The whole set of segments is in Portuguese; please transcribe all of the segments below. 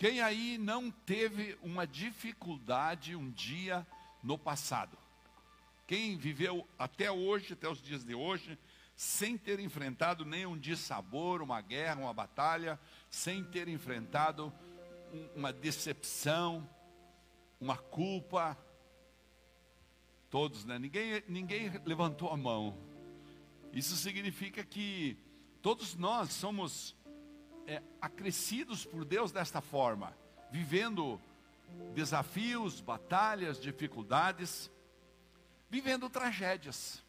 Quem aí não teve uma dificuldade um dia no passado? Quem viveu até hoje, até os dias de hoje, sem ter enfrentado nenhum dissabor, uma guerra, uma batalha, sem ter enfrentado uma decepção, uma culpa. Todos, né? Ninguém, ninguém levantou a mão. Isso significa que todos nós somos é, acrescidos por Deus desta forma, vivendo desafios, batalhas, dificuldades, vivendo tragédias.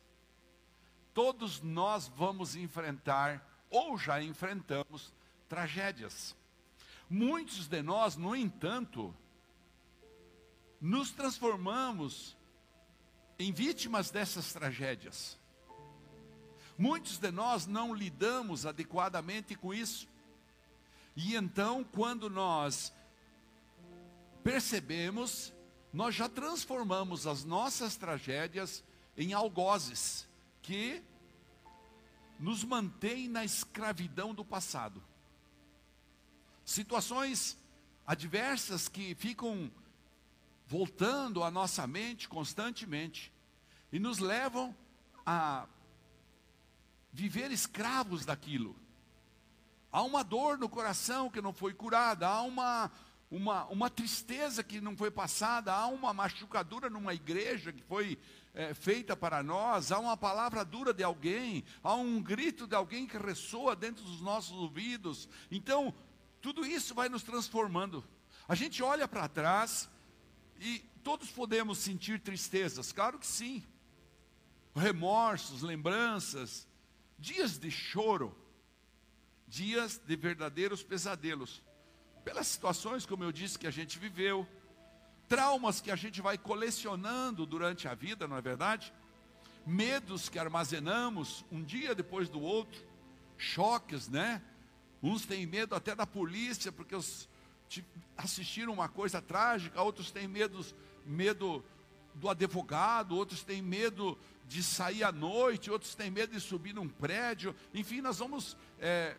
Todos nós vamos enfrentar, ou já enfrentamos, tragédias. Muitos de nós, no entanto, nos transformamos em vítimas dessas tragédias. Muitos de nós não lidamos adequadamente com isso. E então, quando nós percebemos, nós já transformamos as nossas tragédias em algozes que nos mantêm na escravidão do passado. Situações adversas que ficam voltando à nossa mente constantemente e nos levam a viver escravos daquilo. Há uma dor no coração que não foi curada, há uma, uma, uma tristeza que não foi passada, há uma machucadura numa igreja que foi é, feita para nós, há uma palavra dura de alguém, há um grito de alguém que ressoa dentro dos nossos ouvidos. Então, tudo isso vai nos transformando. A gente olha para trás e todos podemos sentir tristezas, claro que sim. Remorsos, lembranças, dias de choro, dias de verdadeiros pesadelos, pelas situações, como eu disse, que a gente viveu, traumas que a gente vai colecionando durante a vida, não é verdade? Medos que armazenamos um dia depois do outro, choques, né? Uns têm medo até da polícia, porque os, assistiram uma coisa trágica, outros têm medo, medo do advogado, outros têm medo de sair à noite, outros têm medo de subir num prédio. Enfim, nós vamos é,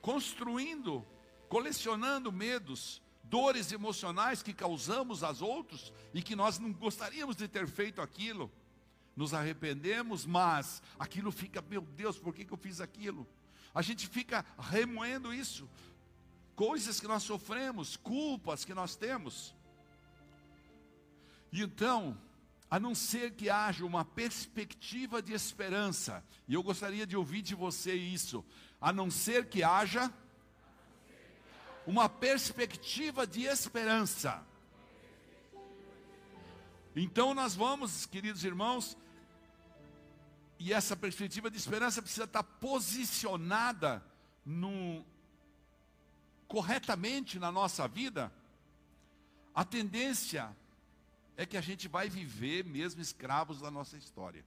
construindo, colecionando medos, dores emocionais que causamos aos outros e que nós não gostaríamos de ter feito aquilo. Nos arrependemos, mas aquilo fica, meu Deus, por que, que eu fiz aquilo? A gente fica remoendo isso, coisas que nós sofremos, culpas que nós temos. E então, a não ser que haja uma perspectiva de esperança, e eu gostaria de ouvir de você isso, a não ser que haja uma perspectiva de esperança. Então nós vamos, queridos irmãos, e essa perspectiva de esperança precisa estar posicionada no, corretamente na nossa vida, a tendência é que a gente vai viver mesmo escravos da nossa história.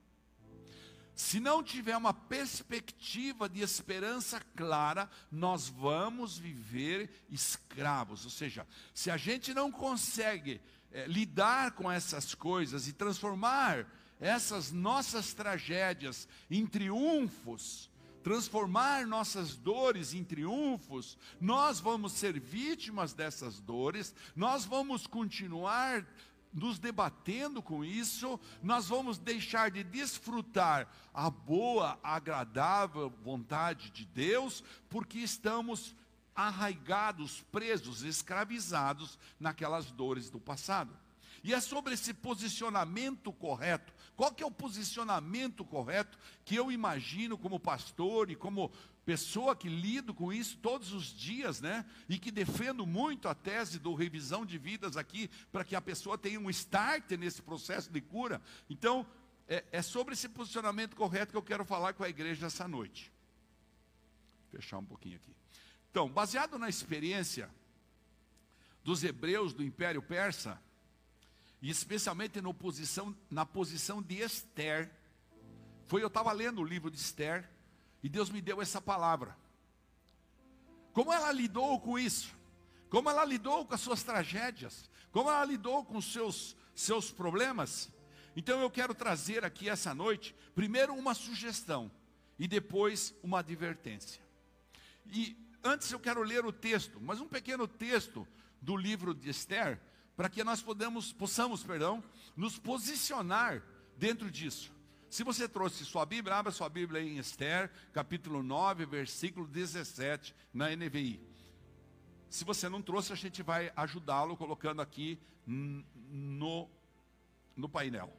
Se não tiver uma perspectiva de esperança clara, nós vamos viver escravos. Ou seja, se a gente não consegue é, lidar com essas coisas e transformar essas nossas tragédias em triunfos, transformar nossas dores em triunfos, nós vamos ser vítimas dessas dores, nós vamos continuar nos debatendo com isso, nós vamos deixar de desfrutar a boa, agradável vontade de Deus, porque estamos arraigados, presos, escravizados naquelas dores do passado. E é sobre esse posicionamento correto. Qual que é o posicionamento correto que eu imagino como pastor e como pessoa que lido com isso todos os dias, né? E que defendo muito a tese do revisão de vidas aqui, para que a pessoa tenha um start nesse processo de cura. Então, é, é, sobre esse posicionamento correto que eu quero falar com a igreja essa noite. Fechar um pouquinho aqui. Então, baseado na experiência dos hebreus do Império Persa, e especialmente na posição, na posição de Esther, foi eu estava lendo o livro de Esther, e Deus me deu essa palavra. Como ela lidou com isso? Como ela lidou com as suas tragédias? Como ela lidou com os seus, seus problemas? Então eu quero trazer aqui essa noite, primeiro uma sugestão e depois uma advertência. E antes eu quero ler o texto, mas um pequeno texto do livro de Esther, para que nós podamos, possamos, perdão, nos posicionar dentro disso. Se você trouxe sua Bíblia, abra sua Bíblia em Esther, capítulo 9, versículo 17, na NVI. Se você não trouxe, a gente vai ajudá-lo colocando aqui no, no painel.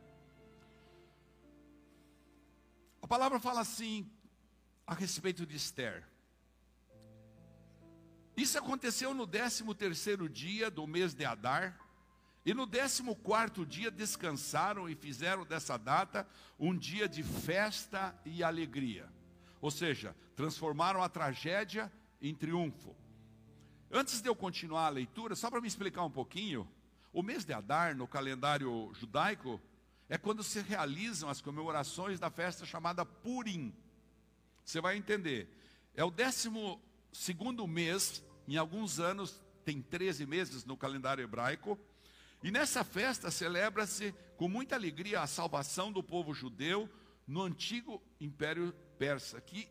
A palavra fala assim a respeito de Esther. Isso aconteceu no 13 terceiro dia do mês de Adar, e no décimo quarto dia descansaram e fizeram dessa data um dia de festa e alegria. Ou seja, transformaram a tragédia em triunfo. Antes de eu continuar a leitura, só para me explicar um pouquinho, o mês de Adar, no calendário judaico, é quando se realizam as comemorações da festa chamada Purim. Você vai entender. É o décimo segundo mês, em alguns anos, tem 13 meses no calendário hebraico, e nessa festa celebra-se com muita alegria a salvação do povo judeu no antigo Império Persa, que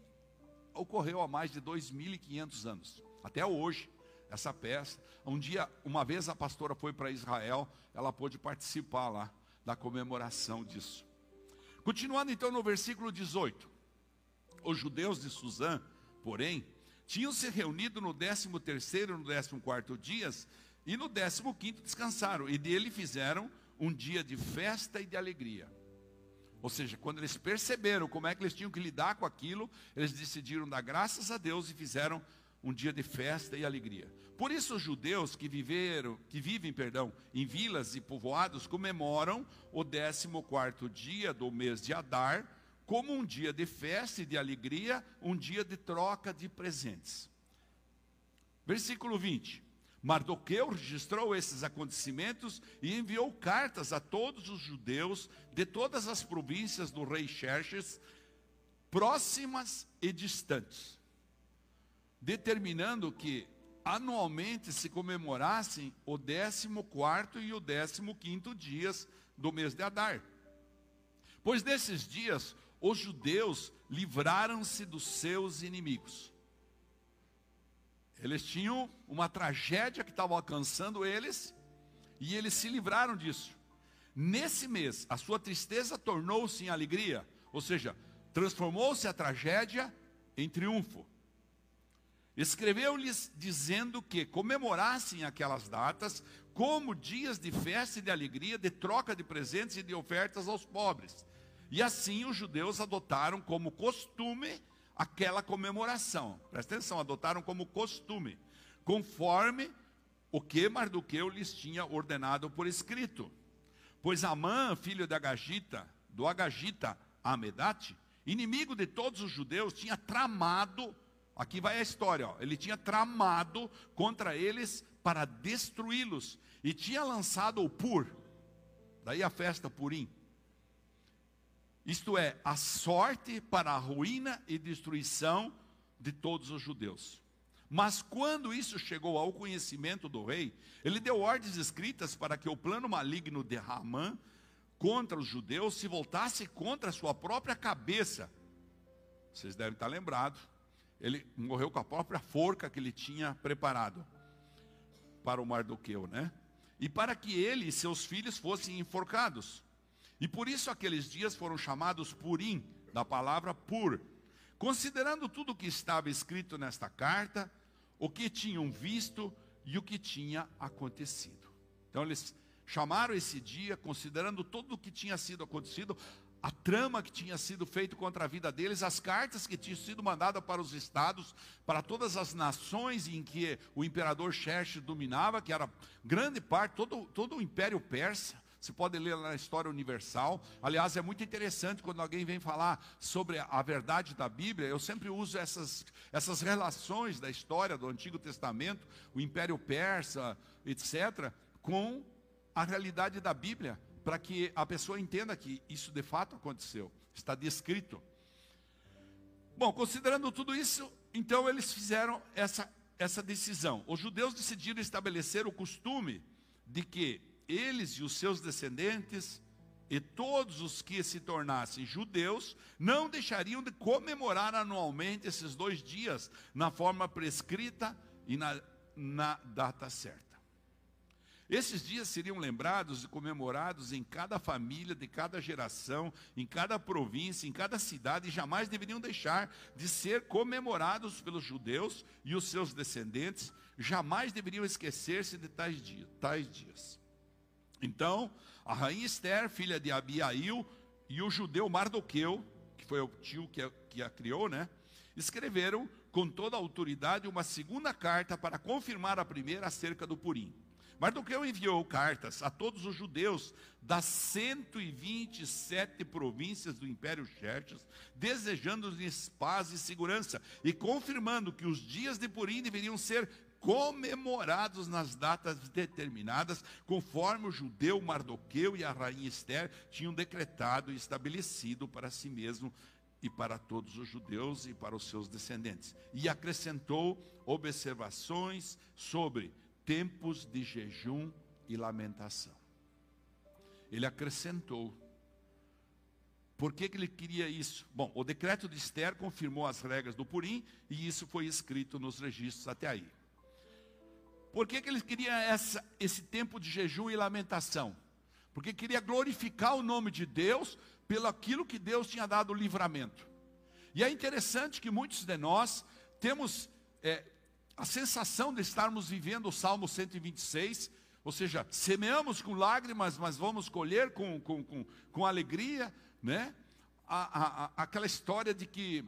ocorreu há mais de 2.500 anos. Até hoje, essa festa. Um dia, uma vez a pastora foi para Israel, ela pôde participar lá da comemoração disso. Continuando então no versículo 18. Os judeus de Suzã, porém, tinham se reunido no 13 terceiro e no 14 quarto dias e no 15 descansaram, e dele fizeram um dia de festa e de alegria. Ou seja, quando eles perceberam como é que eles tinham que lidar com aquilo, eles decidiram dar graças a Deus e fizeram um dia de festa e alegria. Por isso os judeus que viveram, que vivem, perdão, em vilas e povoados comemoram o 14º dia do mês de Adar como um dia de festa e de alegria, um dia de troca de presentes. Versículo 20. Mardoqueu registrou esses acontecimentos e enviou cartas a todos os judeus de todas as províncias do rei Xerxes, próximas e distantes, determinando que anualmente se comemorassem o 14 e o 15 dias do mês de Adar. Pois nesses dias os judeus livraram-se dos seus inimigos. Eles tinham uma tragédia que estava alcançando eles e eles se livraram disso. Nesse mês, a sua tristeza tornou-se em alegria, ou seja, transformou-se a tragédia em triunfo. Escreveu-lhes dizendo que comemorassem aquelas datas como dias de festa e de alegria, de troca de presentes e de ofertas aos pobres. E assim os judeus adotaram como costume aquela comemoração. Presta atenção, adotaram como costume, conforme o que Mardoqueu lhes tinha ordenado por escrito. Pois Amã, filho de Agagita, do Agagita Amedate, inimigo de todos os judeus, tinha tramado, aqui vai a história, ó, ele tinha tramado contra eles para destruí-los, e tinha lançado o Pur, daí a festa Purim, isto é, a sorte para a ruína e destruição de todos os judeus. Mas quando isso chegou ao conhecimento do rei, ele deu ordens escritas para que o plano maligno de Ramã contra os judeus se voltasse contra a sua própria cabeça. Vocês devem estar lembrados. Ele morreu com a própria forca que ele tinha preparado para o Mardoqueu, né? E para que ele e seus filhos fossem enforcados. E por isso aqueles dias foram chamados Purim, da palavra pur. Considerando tudo o que estava escrito nesta carta, o que tinham visto e o que tinha acontecido. Então eles chamaram esse dia, considerando tudo o que tinha sido acontecido, a trama que tinha sido feita contra a vida deles, as cartas que tinham sido mandadas para os estados, para todas as nações em que o imperador Xerxes dominava, que era grande parte, todo, todo o império persa. Você pode ler na História Universal. Aliás, é muito interessante quando alguém vem falar sobre a verdade da Bíblia. Eu sempre uso essas, essas relações da história do Antigo Testamento, o Império Persa, etc., com a realidade da Bíblia, para que a pessoa entenda que isso de fato aconteceu, está descrito. Bom, considerando tudo isso, então eles fizeram essa, essa decisão. Os judeus decidiram estabelecer o costume de que eles e os seus descendentes e todos os que se tornassem judeus não deixariam de comemorar anualmente esses dois dias na forma prescrita e na, na data certa. Esses dias seriam lembrados e comemorados em cada família, de cada geração, em cada província, em cada cidade, e jamais deveriam deixar de ser comemorados pelos judeus e os seus descendentes, jamais deveriam esquecer-se de tais dias, tais dias. Então, a rainha Esther, filha de Abiail, e o judeu Mardoqueu, que foi o tio que a, que a criou, né? Escreveram com toda a autoridade uma segunda carta para confirmar a primeira acerca do Purim. Mardoqueu enviou cartas a todos os judeus das 127 províncias do Império Xerxes, desejando-lhes paz e segurança e confirmando que os dias de Purim deveriam ser comemorados nas datas determinadas, conforme o judeu Mardoqueu e a rainha Esther tinham decretado e estabelecido para si mesmo e para todos os judeus e para os seus descendentes. E acrescentou observações sobre tempos de jejum e lamentação. Ele acrescentou. Por que, que ele queria isso? Bom, o decreto de Esther confirmou as regras do Purim e isso foi escrito nos registros até aí. Por que, que ele queria essa, esse tempo de jejum e lamentação? Porque queria glorificar o nome de Deus pelo aquilo que Deus tinha dado o livramento. E é interessante que muitos de nós temos é, a sensação de estarmos vivendo o Salmo 126, ou seja, semeamos com lágrimas, mas vamos colher com, com, com, com alegria, né? A, a, a, aquela história de que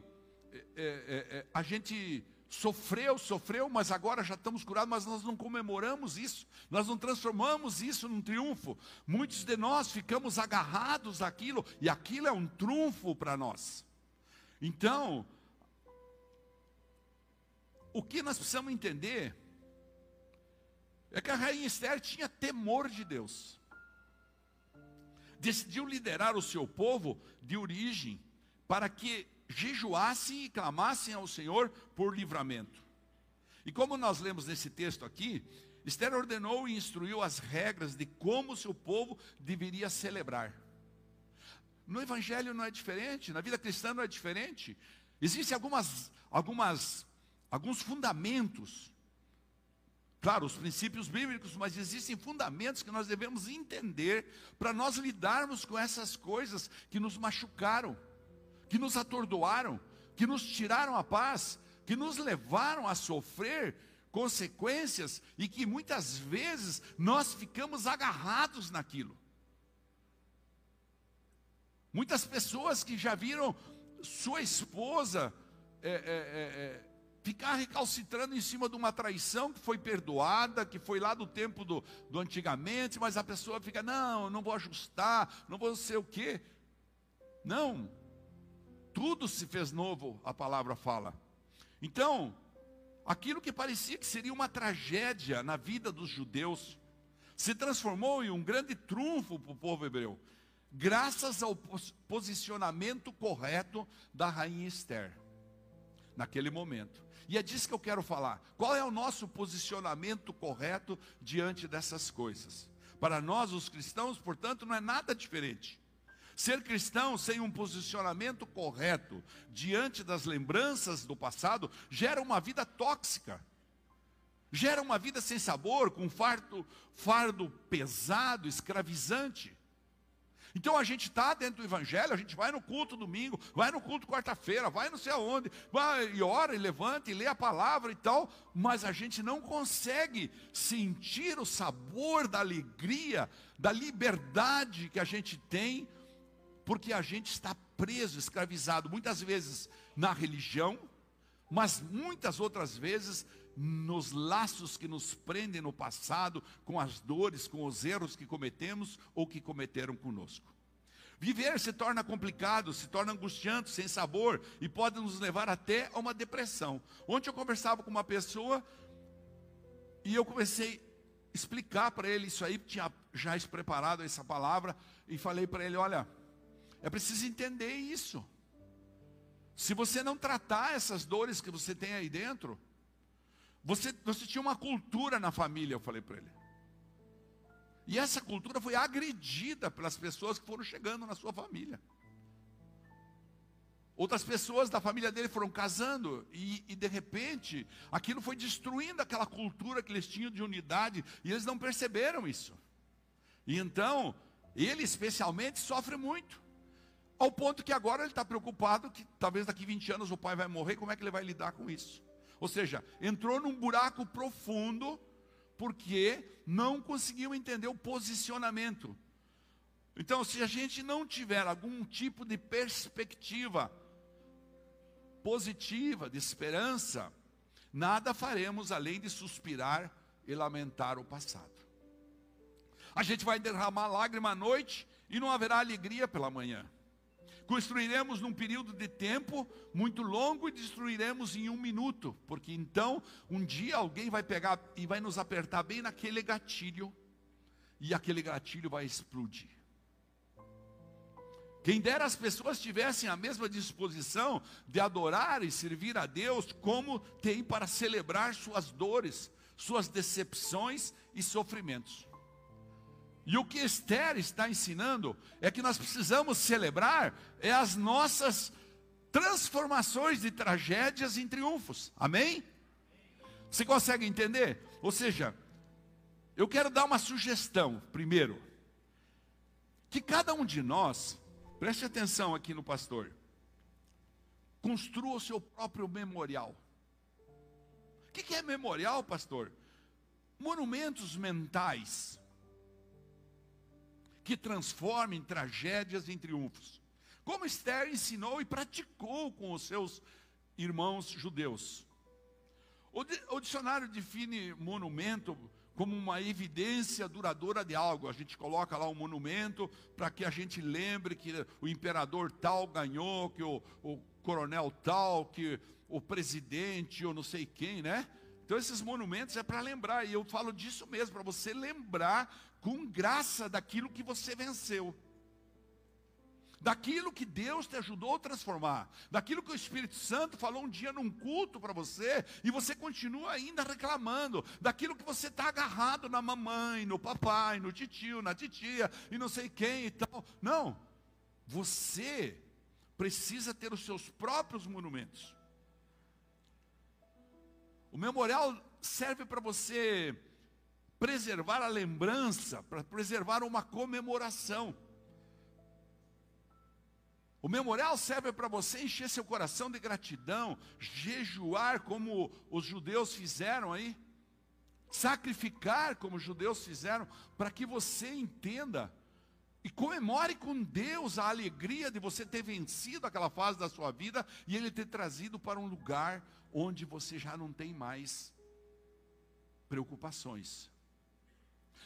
é, é, é a gente sofreu, sofreu, mas agora já estamos curados, mas nós não comemoramos isso, nós não transformamos isso num triunfo. Muitos de nós ficamos agarrados àquilo, e aquilo é um trunfo para nós. Então, o que nós precisamos entender é que a rainha Esther tinha temor de Deus. Decidiu liderar o seu povo de origem para que jejuassem e clamassem ao Senhor por livramento. E como nós lemos nesse texto aqui, Esther ordenou e instruiu as regras de como seu povo deveria celebrar. No Evangelho não é diferente, na vida cristã não é diferente. Existem algumas, algumas, alguns fundamentos. Claro, os princípios bíblicos, mas existem fundamentos que nós devemos entender para nós lidarmos com essas coisas que nos machucaram que nos atordoaram, que nos tiraram a paz, que nos levaram a sofrer consequências e que muitas vezes nós ficamos agarrados naquilo. Muitas pessoas que já viram sua esposa é, é, é, é, ficar recalcitrando em cima de uma traição que foi perdoada, que foi lá do tempo do, do antigamente, mas a pessoa fica, não, não vou ajustar, não vou ser o quê. Não, tudo se fez novo, a palavra fala. Então, aquilo que parecia que seria uma tragédia na vida dos judeus, se transformou em um grande trunfo para o povo hebreu, graças ao posicionamento correto da rainha Esther, naquele momento. E é disso que eu quero falar. Qual é o nosso posicionamento correto diante dessas coisas? Para nós, os cristãos, portanto, não é nada diferente. Ser cristão sem um posicionamento correto diante das lembranças do passado gera uma vida tóxica. Gera uma vida sem sabor, com fardo, fardo pesado, escravizante. Então a gente está dentro do Evangelho, a gente vai no culto domingo, vai no culto quarta-feira, vai não sei aonde, vai e ora e levanta e lê a palavra e tal, mas a gente não consegue sentir o sabor da alegria, da liberdade que a gente tem porque a gente está preso, escravizado, muitas vezes na religião, mas muitas outras vezes nos laços que nos prendem no passado, com as dores, com os erros que cometemos ou que cometeram conosco. Viver se torna complicado, se torna angustiante, sem sabor e pode nos levar até a uma depressão. Ontem eu conversava com uma pessoa e eu comecei a explicar para ele isso aí, tinha já preparado essa palavra e falei para ele: olha, é preciso entender isso. Se você não tratar essas dores que você tem aí dentro, você, você tinha uma cultura na família, eu falei para ele. E essa cultura foi agredida pelas pessoas que foram chegando na sua família. Outras pessoas da família dele foram casando e, e, de repente aquilo foi destruindo aquela cultura que eles tinham de unidade e eles não perceberam isso. E então ele especialmente sofre muito, ao ponto que agora ele está preocupado que talvez daqui 20 anos o pai vai morrer, como é que ele vai lidar com isso? Ou seja, entrou num buraco profundo porque não conseguiu entender o posicionamento. Então, se a gente não tiver algum tipo de perspectiva positiva, de esperança, nada faremos além de suspirar e lamentar o passado. A gente vai derramar lágrima à noite e não haverá alegria pela manhã. Construiremos num período de tempo muito longo e destruiremos em um minuto, porque então um dia alguém vai pegar e vai nos apertar bem naquele gatilho, e aquele gatilho vai explodir. Quem dera as pessoas tivessem a mesma disposição de adorar e servir a Deus, como tem para celebrar suas dores, suas decepções e sofrimentos. E o que Esther está ensinando é que nós precisamos celebrar é as nossas transformações de tragédias em triunfos. Amém? Você consegue entender? Ou seja, eu quero dar uma sugestão, primeiro, que cada um de nós Preste atenção aqui no pastor. Construa o seu próprio memorial. O que é memorial, pastor? Monumentos mentais que transformem tragédias em triunfos. Como Esther ensinou e praticou com os seus irmãos judeus. O, dicionário define monumento como uma evidência duradoura de algo. A gente coloca lá um monumento para que a gente lembre que o imperador tal ganhou, que o, o coronel tal, que o presidente ou não sei quem, né? Então esses monumentos é para lembrar, e eu falo disso mesmo, para você lembrar com graça daquilo que você venceu daquilo que Deus te ajudou a transformar, daquilo que o Espírito Santo falou um dia num culto para você, e você continua ainda reclamando, daquilo que você está agarrado na mamãe, no papai, no titio, na titia, e não sei quem e tal. Não, você precisa ter os seus próprios monumentos. O memorial serve para você preservar a lembrança, para preservar uma comemoração. O memorial serve para você encher seu coração de gratidão, jejuar como os judeus fizeram aí, sacrificar como os judeus fizeram, para que você entenda e comemore com Deus a alegria de você ter vencido aquela fase da sua vida e Ele ter trazido para um lugar onde você já não tem mais preocupações.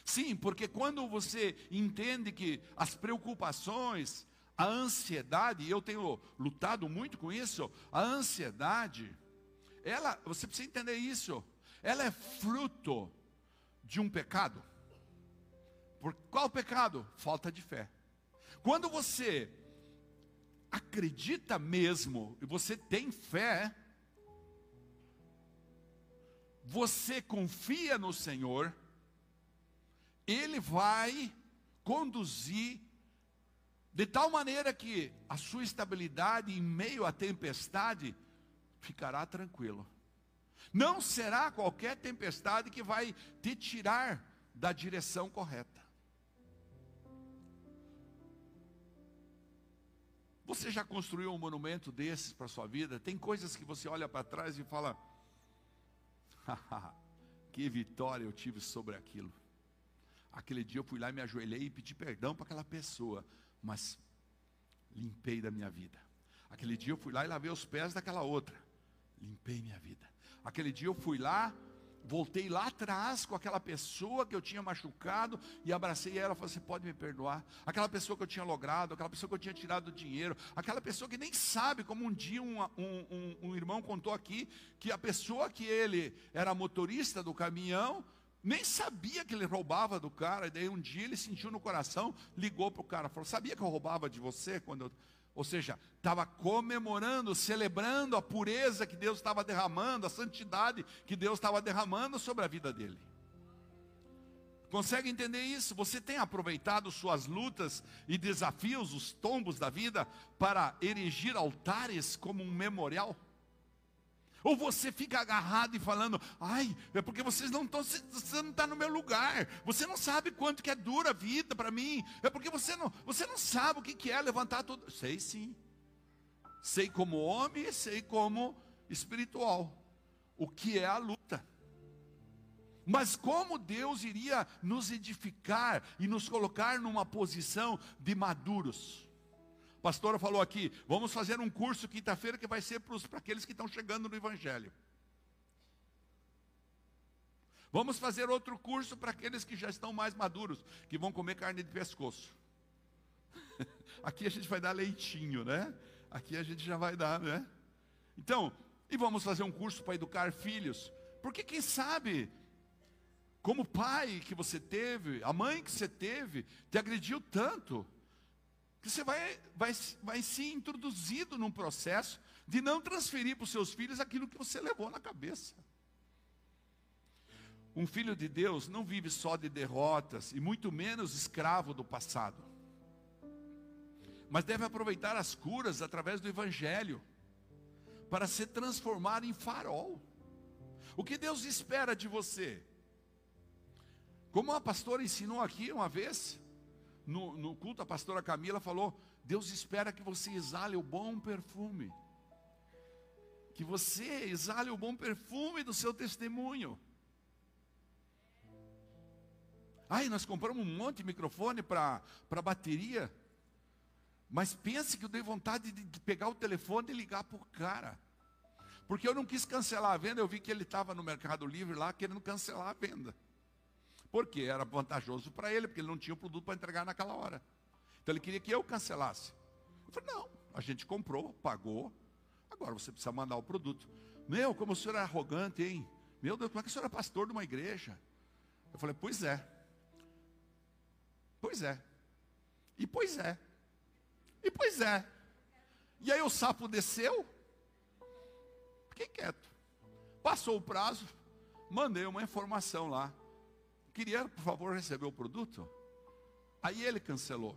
Sim, porque quando você entende que as preocupações, a ansiedade, e eu tenho lutado muito com isso, a ansiedade, ela, você precisa entender isso, ela é fruto de um pecado. Por qual pecado? Falta de fé. Quando você acredita mesmo e você tem fé, você confia no Senhor, Ele vai conduzir de tal maneira que a sua estabilidade em meio à tempestade ficará tranquilo. Não será qualquer tempestade que vai te tirar da direção correta. Você já construiu um monumento desses para sua vida? Tem coisas que você olha para trás e fala: que vitória eu tive sobre aquilo. Aquele dia eu fui lá e me ajoelhei e pedi perdão para aquela pessoa mas limpei da minha vida. Aquele dia eu fui lá e lavei os pés daquela outra, limpei minha vida. Aquele dia eu fui lá, voltei lá atrás com aquela pessoa que eu tinha machucado e abracei ela e falei: Você pode me perdoar? Aquela pessoa que eu tinha logrado, aquela pessoa que eu tinha tirado dinheiro, aquela pessoa que nem sabe, como um dia um, um, um, um irmão contou aqui, que a pessoa que ele era motorista do caminhão nem sabia que ele roubava do cara, e daí um dia ele sentiu no coração, ligou para o cara, falou: Sabia que eu roubava de você? quando eu... Ou seja, estava comemorando, celebrando a pureza que Deus estava derramando, a santidade que Deus estava derramando sobre a vida dele. Consegue entender isso? Você tem aproveitado suas lutas e desafios, os tombos da vida, para erigir altares como um memorial? Ou você fica agarrado e falando, ai, é porque vocês não estão, você não está no meu lugar, você não sabe quanto que é dura a vida para mim, é porque você não, você não sabe o que, que é levantar tudo. Sei sim. Sei como homem sei como espiritual. O que é a luta. Mas como Deus iria nos edificar e nos colocar numa posição de maduros? Pastora falou aqui, vamos fazer um curso quinta-feira que vai ser para aqueles que estão chegando no Evangelho. Vamos fazer outro curso para aqueles que já estão mais maduros, que vão comer carne de pescoço. Aqui a gente vai dar leitinho, né? Aqui a gente já vai dar, né? Então, e vamos fazer um curso para educar filhos. Porque quem sabe como pai que você teve, a mãe que você teve, te agrediu tanto, que você vai, vai, vai se introduzido num processo de não transferir para os seus filhos aquilo que você levou na cabeça. Um filho de Deus não vive só de derrotas, e muito menos escravo do passado. Mas deve aproveitar as curas através do Evangelho, para se transformar em farol. O que Deus espera de você? Como a pastora ensinou aqui uma vez, no, no culto, a pastora Camila falou: Deus espera que você exale o bom perfume. Que você exale o bom perfume do seu testemunho. Ai, nós compramos um monte de microfone para bateria. Mas pense que eu dei vontade de pegar o telefone e ligar para o cara. Porque eu não quis cancelar a venda, eu vi que ele estava no Mercado Livre lá querendo cancelar a venda. Porque era vantajoso para ele, porque ele não tinha o produto para entregar naquela hora. Então ele queria que eu cancelasse. Eu falei, não, a gente comprou, pagou, agora você precisa mandar o produto. Meu, como o senhor é arrogante, hein? Meu Deus, como é que o senhor é pastor de uma igreja? Eu falei, pois é. Pois é. E pois é. E pois é. E aí o sapo desceu, fiquei quieto. Passou o prazo, mandei uma informação lá. Queria, por favor, receber o produto? Aí ele cancelou.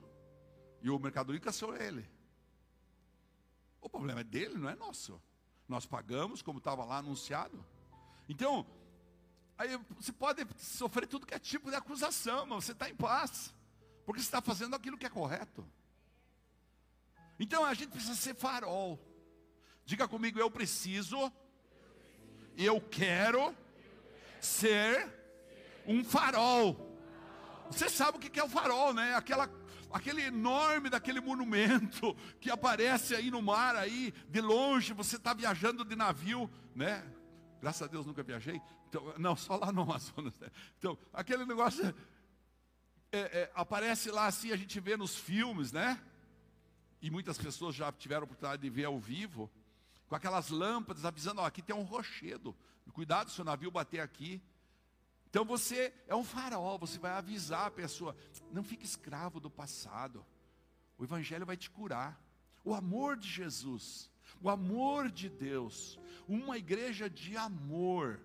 E o Mercado Livre cancelou ele. O problema é dele, não é nosso. Nós pagamos como estava lá anunciado. Então, aí você pode sofrer tudo que é tipo de acusação, mas você está em paz. Porque você está fazendo aquilo que é correto. Então a gente precisa ser farol. Diga comigo, eu preciso, eu quero ser um farol. Você sabe o que é o farol, né? Aquela, aquele enorme daquele monumento que aparece aí no mar, aí de longe, você está viajando de navio, né? Graças a Deus nunca viajei. Então, não, só lá no Amazonas. Né? Então, aquele negócio é, é, aparece lá assim, a gente vê nos filmes, né? E muitas pessoas já tiveram a oportunidade de ver ao vivo, com aquelas lâmpadas avisando, ó, aqui tem um rochedo. Cuidado se o navio bater aqui. Então você é um farol, você vai avisar a pessoa, não fique escravo do passado. O evangelho vai te curar. O amor de Jesus, o amor de Deus, uma igreja de amor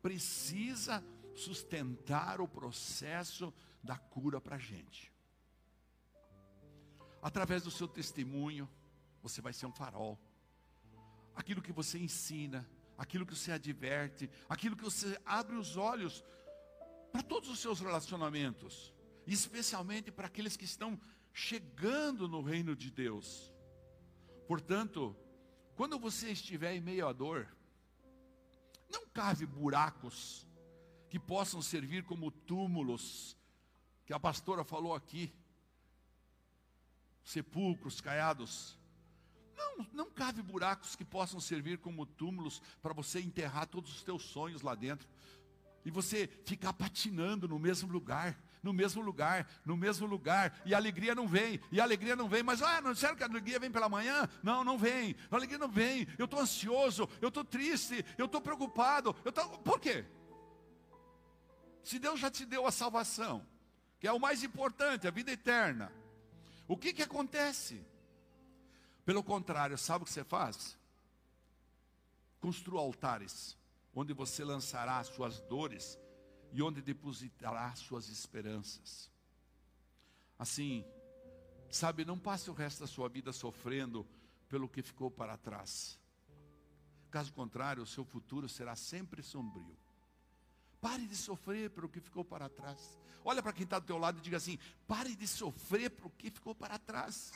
precisa sustentar o processo da cura para a gente. Através do seu testemunho, você vai ser um farol. Aquilo que você ensina, aquilo que você adverte, aquilo que você abre os olhos para todos os seus relacionamentos, especialmente para aqueles que estão chegando no reino de Deus. Portanto, quando você estiver em meio à dor, não cave buracos que possam servir como túmulos, que a pastora falou aqui, sepulcros caiados. Não, não cave buracos que possam servir como túmulos para você enterrar todos os teus sonhos lá dentro e você ficar patinando no mesmo lugar, no mesmo lugar, no mesmo lugar, e a alegria não vem, e a alegria não vem, mas ah, não disseram que a alegria vem pela manhã? Não, não vem, a alegria não vem, eu estou ansioso, eu estou triste, eu estou preocupado, eu tô... por quê? Se Deus já te deu a salvação, que é o mais importante, a vida eterna, o que que acontece? Pelo contrário, sabe o que você faz? Construa altares onde você lançará as suas dores e onde depositará suas esperanças. Assim, sabe, não passe o resto da sua vida sofrendo pelo que ficou para trás. Caso contrário, o seu futuro será sempre sombrio. Pare de sofrer pelo que ficou para trás. Olha para quem está do teu lado e diga assim: pare de sofrer pelo que ficou para trás.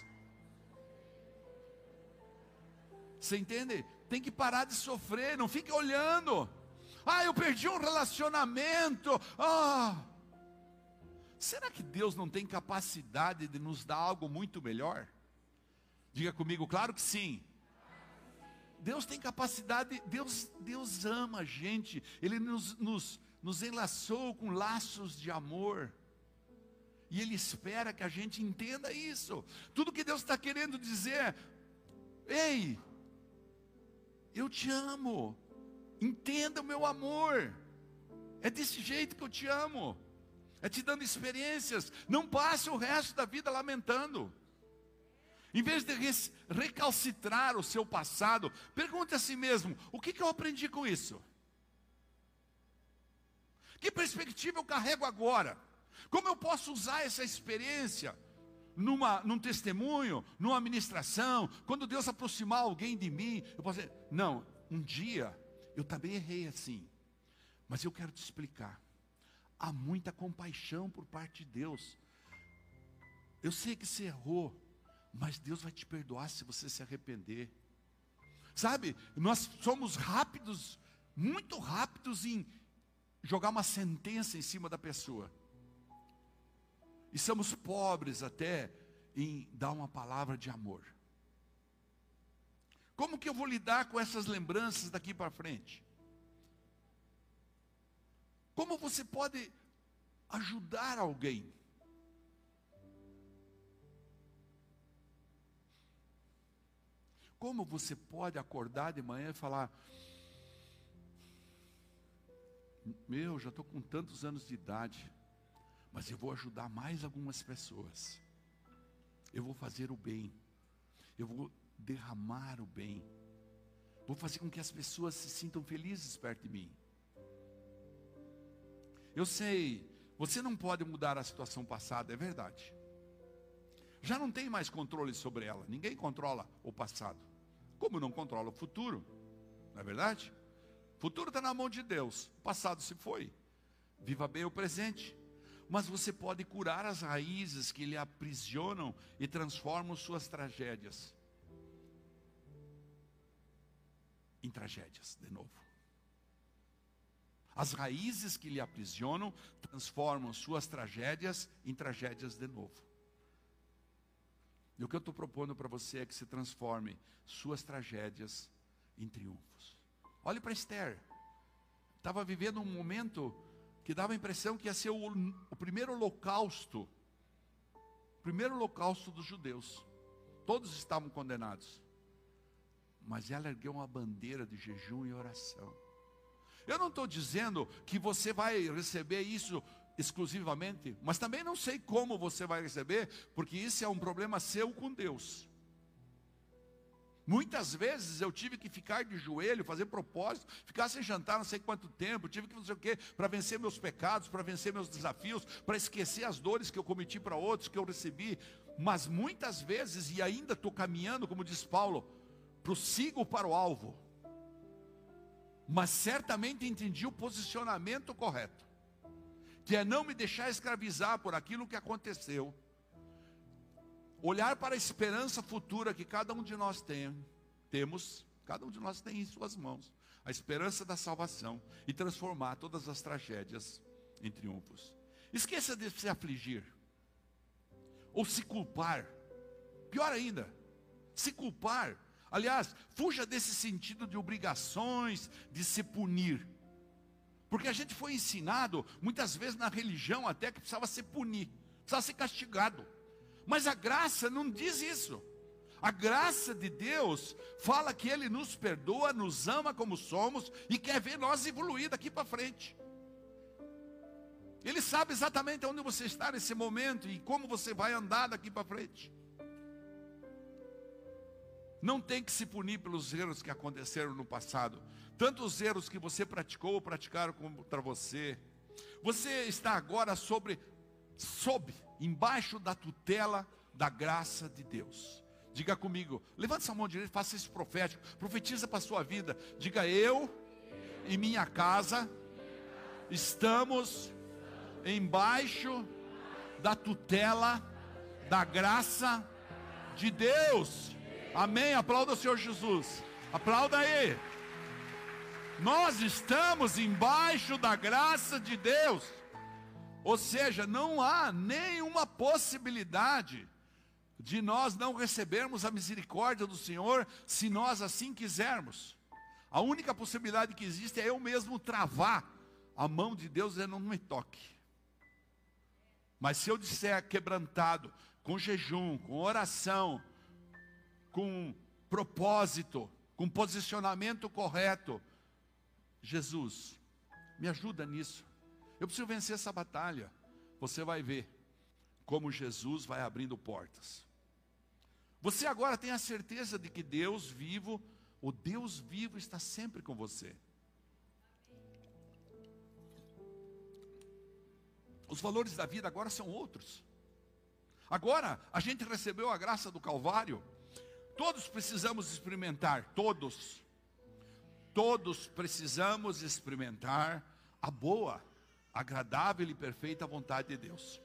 Você entende? Tem que parar de sofrer, não fique olhando. Ah, eu perdi um relacionamento. Ah. Será que Deus não tem capacidade de nos dar algo muito melhor? Diga comigo, claro que sim. Deus tem capacidade, Deus, Deus ama a gente, Ele nos, nos, nos enlaçou com laços de amor. E Ele espera que a gente entenda isso. Tudo que Deus está querendo dizer, ei, eu te amo. Entenda o meu amor. É desse jeito que eu te amo. É te dando experiências. Não passe o resto da vida lamentando. Em vez de recalcitrar o seu passado, pergunte a si mesmo: o que, que eu aprendi com isso? Que perspectiva eu carrego agora? Como eu posso usar essa experiência numa, num testemunho, numa administração, quando Deus aproximar alguém de mim, eu posso dizer, não, um dia eu também errei assim, mas eu quero te explicar. Há muita compaixão por parte de Deus. Eu sei que você errou, mas Deus vai te perdoar se você se arrepender. Sabe, nós somos rápidos, muito rápidos em jogar uma sentença em cima da pessoa. E somos pobres até em dar uma palavra de amor. Como que eu vou lidar com essas lembranças daqui para frente? Como você pode ajudar alguém? Como você pode acordar de manhã e falar: Meu, já estou com tantos anos de idade, mas eu vou ajudar mais algumas pessoas. Eu vou fazer o bem. Eu vou derramar o bem. Vou fazer com que as pessoas se sintam felizes perto de mim. Eu sei, você não pode mudar a situação passada, é verdade. Já não tem mais controle sobre ela. Ninguém controla o passado. Como não controla o futuro? Não é verdade? O futuro está na mão de Deus. O passado se foi. Viva bem o presente mas você pode curar as raízes que lhe aprisionam e transformam suas tragédias em tragédias de novo. As raízes que lhe aprisionam transformam suas tragédias em tragédias de novo. E o que eu estou propondo para você é que se transforme suas tragédias em triunfos. Olhe para Esther. Estava vivendo um momento que dava a impressão que ia ser o, o primeiro holocausto, o primeiro holocausto dos judeus. Todos estavam condenados. Mas ela ergueu uma bandeira de jejum e oração. Eu não estou dizendo que você vai receber isso exclusivamente, mas também não sei como você vai receber, porque isso é um problema seu com Deus. Muitas vezes eu tive que ficar de joelho, fazer propósito, ficar sem jantar não sei quanto tempo, tive que fazer o quê? Para vencer meus pecados, para vencer meus desafios, para esquecer as dores que eu cometi para outros, que eu recebi. Mas muitas vezes, e ainda estou caminhando, como diz Paulo, prossigo para o alvo. Mas certamente entendi o posicionamento correto, que é não me deixar escravizar por aquilo que aconteceu olhar para a esperança futura que cada um de nós tem, temos, cada um de nós tem em suas mãos, a esperança da salvação e transformar todas as tragédias em triunfos. Esqueça de se afligir ou se culpar. Pior ainda, se culpar. Aliás, fuja desse sentido de obrigações, de se punir. Porque a gente foi ensinado, muitas vezes na religião, até que precisava ser punir, precisava ser castigado. Mas a graça não diz isso. A graça de Deus fala que Ele nos perdoa, nos ama como somos e quer ver nós evoluir daqui para frente. Ele sabe exatamente onde você está nesse momento e como você vai andar daqui para frente. Não tem que se punir pelos erros que aconteceram no passado, tanto os erros que você praticou ou praticaram contra você, Você está agora sobre, sob, embaixo da tutela da graça de Deus. Diga comigo, levanta sua mão direita, faça esse profético, profetiza para a sua vida. Diga eu e minha casa estamos embaixo da tutela da graça de Deus. Amém. Aplauda o Senhor Jesus. Aplauda aí. Nós estamos embaixo da graça de Deus. Ou seja, não há nenhuma possibilidade de nós não recebermos a misericórdia do Senhor se nós assim quisermos. A única possibilidade que existe é eu mesmo travar a mão de Deus e não me toque. Mas se eu disser quebrantado, com jejum, com oração, com propósito, com posicionamento correto, Jesus, me ajuda nisso. Eu preciso vencer essa batalha. Você vai ver como Jesus vai abrindo portas. Você agora tem a certeza de que Deus vivo, o Deus vivo está sempre com você. Os valores da vida agora são outros. Agora, a gente recebeu a graça do Calvário. Todos precisamos experimentar, todos. Todos precisamos experimentar a boa, agradável e perfeita vontade de Deus.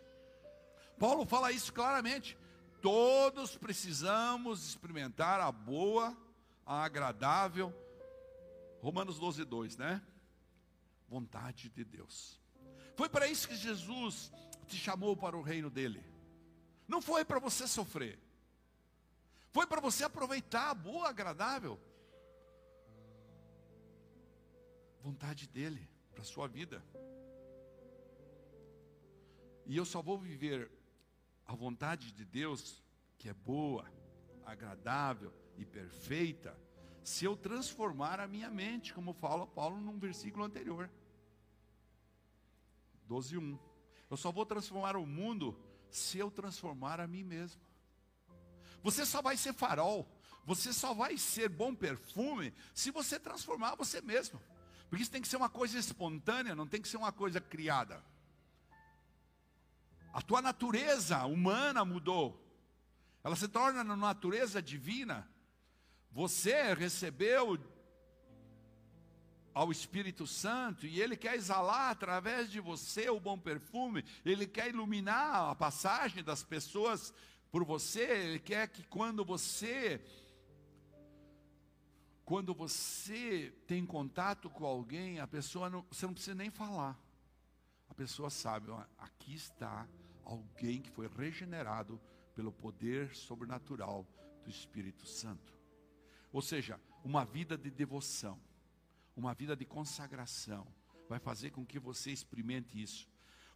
Paulo fala isso claramente. Todos precisamos experimentar a boa, a agradável, Romanos 12, 2, né? Vontade de Deus. Foi para isso que Jesus te chamou para o reino dele. Não foi para você sofrer. Foi para você aproveitar a boa, agradável vontade dele para a sua vida. E eu só vou viver a vontade de Deus, que é boa, agradável e perfeita, se eu transformar a minha mente, como fala Paulo num versículo anterior. 12:1. Eu só vou transformar o mundo se eu transformar a mim mesmo. Você só vai ser farol, você só vai ser bom perfume se você transformar você mesmo. Porque isso tem que ser uma coisa espontânea, não tem que ser uma coisa criada. A tua natureza humana mudou. Ela se torna na natureza divina. Você recebeu ao Espírito Santo e ele quer exalar através de você o bom perfume, ele quer iluminar a passagem das pessoas por você, ele quer que quando você quando você tem contato com alguém, a pessoa não, você não precisa nem falar. A pessoa sabe, aqui está alguém que foi regenerado pelo poder sobrenatural do Espírito Santo. Ou seja, uma vida de devoção, uma vida de consagração, vai fazer com que você experimente isso.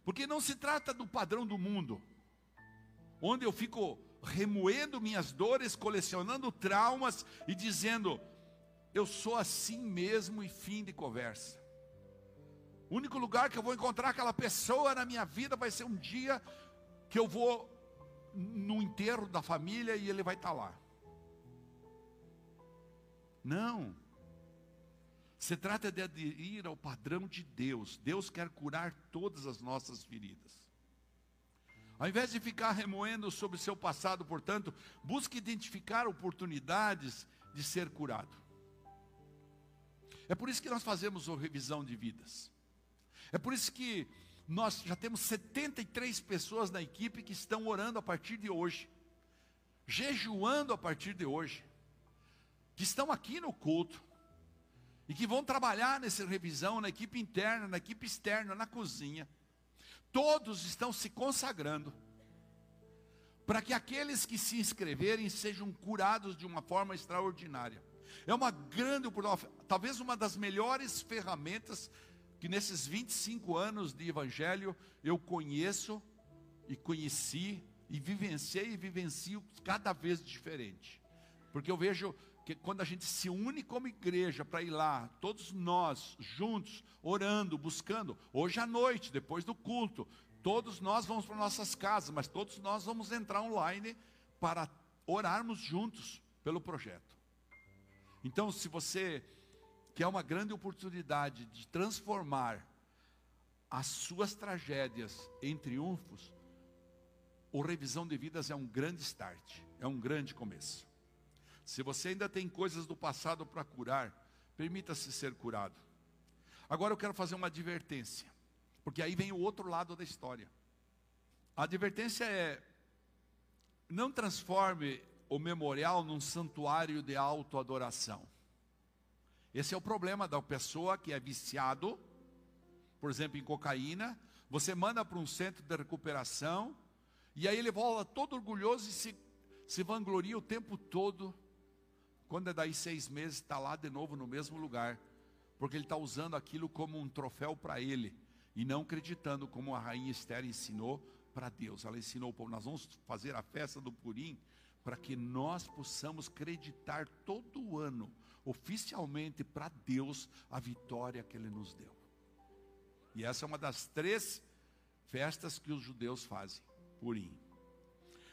Porque não se trata do padrão do mundo, onde eu fico remoendo minhas dores, colecionando traumas e dizendo: eu sou assim mesmo e fim de conversa. O único lugar que eu vou encontrar aquela pessoa na minha vida vai ser um dia que eu vou no enterro da família e ele vai estar lá. Não. Se trata de aderir ao padrão de Deus. Deus quer curar todas as nossas feridas. Ao invés de ficar remoendo sobre seu passado, portanto, busque identificar oportunidades de ser curado. É por isso que nós fazemos a revisão de vidas. É por isso que nós já temos 73 pessoas na equipe que estão orando a partir de hoje, jejuando a partir de hoje, que estão aqui no culto e que vão trabalhar nessa revisão na equipe interna, na equipe externa, na cozinha. Todos estão se consagrando para que aqueles que se inscreverem sejam curados de uma forma extraordinária. É uma grande oportunidade, talvez uma das melhores ferramentas que nesses 25 anos de evangelho eu conheço e conheci e vivenciei e vivencio cada vez diferente. Porque eu vejo que quando a gente se une como igreja para ir lá, todos nós juntos, orando, buscando, hoje à noite, depois do culto, todos nós vamos para nossas casas, mas todos nós vamos entrar online para orarmos juntos pelo projeto. Então, se você quer uma grande oportunidade de transformar as suas tragédias em triunfos, o revisão de vidas é um grande start, é um grande começo. Se você ainda tem coisas do passado para curar, permita-se ser curado. Agora eu quero fazer uma advertência, porque aí vem o outro lado da história. A advertência é: não transforme o memorial num santuário de autoadoração. Esse é o problema da pessoa que é viciado, por exemplo, em cocaína. Você manda para um centro de recuperação, e aí ele volta todo orgulhoso e se, se vangloria o tempo todo. Quando é daí seis meses, está lá de novo no mesmo lugar, porque ele está usando aquilo como um troféu para ele, e não acreditando como a rainha Esther ensinou para Deus. Ela ensinou, nós vamos fazer a festa do Purim, para que nós possamos acreditar todo ano, oficialmente para Deus, a vitória que Ele nos deu. E essa é uma das três festas que os judeus fazem, Purim.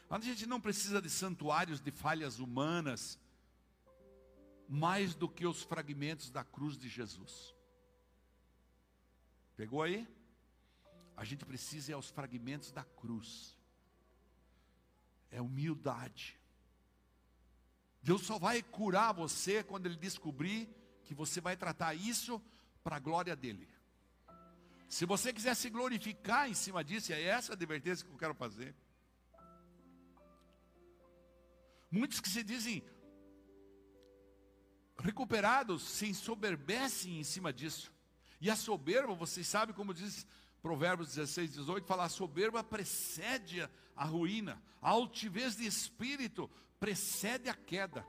A gente não precisa de santuários de falhas humanas, mais do que os fragmentos da cruz de Jesus. Pegou aí? A gente precisa é os fragmentos da cruz. É humildade. Deus só vai curar você quando Ele descobrir que você vai tratar isso para a glória dEle. Se você quiser se glorificar em cima disso, é essa a advertência que eu quero fazer. Muitos que se dizem recuperados se ensoberbecem em cima disso. E a soberba, vocês sabem como diz Provérbios 16, 18, fala, a soberba precede a ruína, a altivez de espírito precede a queda.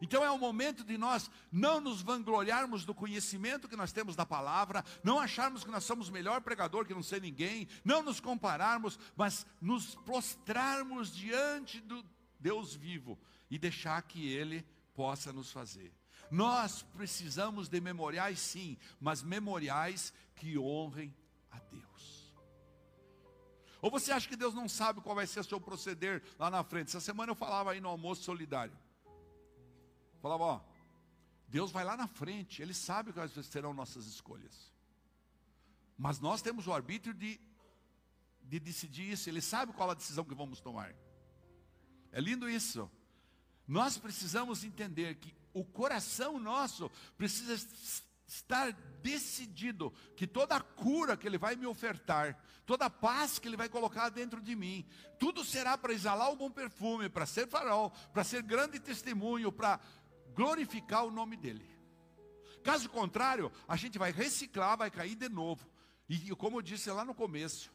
Então é o momento de nós não nos vangloriarmos do conhecimento que nós temos da palavra, não acharmos que nós somos melhor pregador que não sei ninguém, não nos compararmos, mas nos prostrarmos diante do Deus vivo e deixar que Ele possa nos fazer. Nós precisamos de memoriais sim, mas memoriais que honrem a Deus. Ou você acha que Deus não sabe qual vai ser o seu proceder lá na frente? Essa semana eu falava aí no almoço solidário. Falava, ó, Deus vai lá na frente, Ele sabe quais serão nossas escolhas. Mas nós temos o arbítrio de, de decidir isso, Ele sabe qual a decisão que vamos tomar. É lindo isso. Nós precisamos entender que o coração nosso precisa estar decidido que toda a cura que Ele vai me ofertar, toda a paz que Ele vai colocar dentro de mim, tudo será para exalar o bom perfume, para ser farol, para ser grande testemunho, para glorificar o nome dEle. Caso contrário, a gente vai reciclar, vai cair de novo. E como eu disse lá no começo,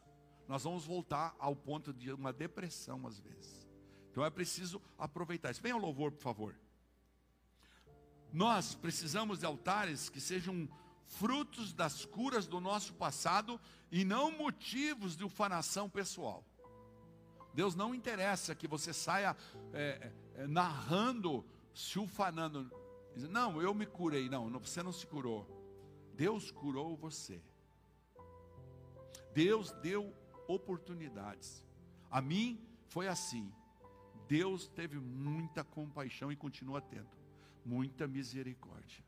nós vamos voltar ao ponto de uma depressão às vezes. Então é preciso aproveitar isso. Venha ao louvor, por favor. Nós precisamos de altares que sejam frutos das curas do nosso passado e não motivos de ufanação pessoal. Deus não interessa que você saia é, é, narrando, se ufanando. Não, eu me curei. Não, você não se curou. Deus curou você. Deus deu oportunidades. A mim foi assim. Deus teve muita compaixão e continua tendo muita misericórdia.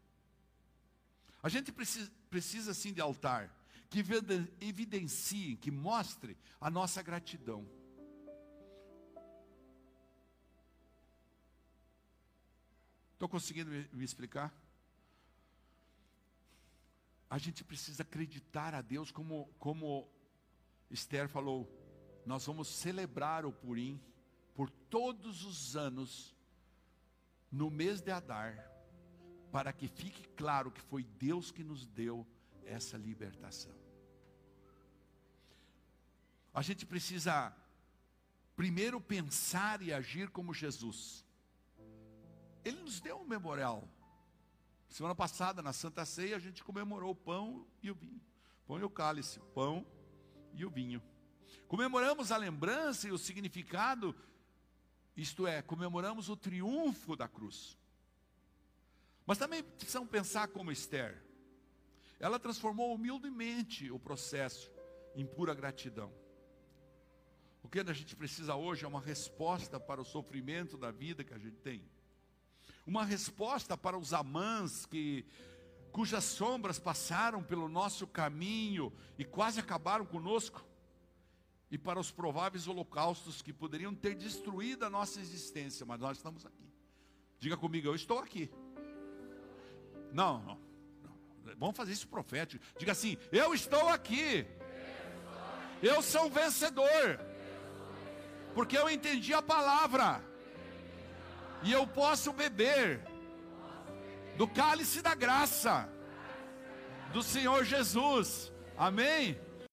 A gente precisa, precisa sim de altar que evidencie, que mostre a nossa gratidão. Estou conseguindo me, me explicar? A gente precisa acreditar a Deus como, como Esther falou, nós vamos celebrar o Purim por todos os anos no mês de Adar, para que fique claro que foi Deus que nos deu essa libertação. A gente precisa primeiro pensar e agir como Jesus. Ele nos deu um memorial. Semana passada, na Santa Ceia, a gente comemorou o pão e o vinho. Pão e o cálice, pão e o vinho. Comemoramos a lembrança e o significado isto é, comemoramos o triunfo da cruz. Mas também precisamos pensar como Esther. Ela transformou humildemente o processo em pura gratidão. O que a gente precisa hoje é uma resposta para o sofrimento da vida que a gente tem. Uma resposta para os amãs que cujas sombras passaram pelo nosso caminho e quase acabaram conosco, e para os prováveis holocaustos que poderiam ter destruído a nossa existência, mas nós estamos aqui. Diga comigo, eu estou aqui. Não, não. não. Vamos fazer isso profético. Diga assim: Eu estou aqui. Eu sou um vencedor. Porque eu entendi a palavra. E eu posso beber do cálice da graça do Senhor Jesus. Amém?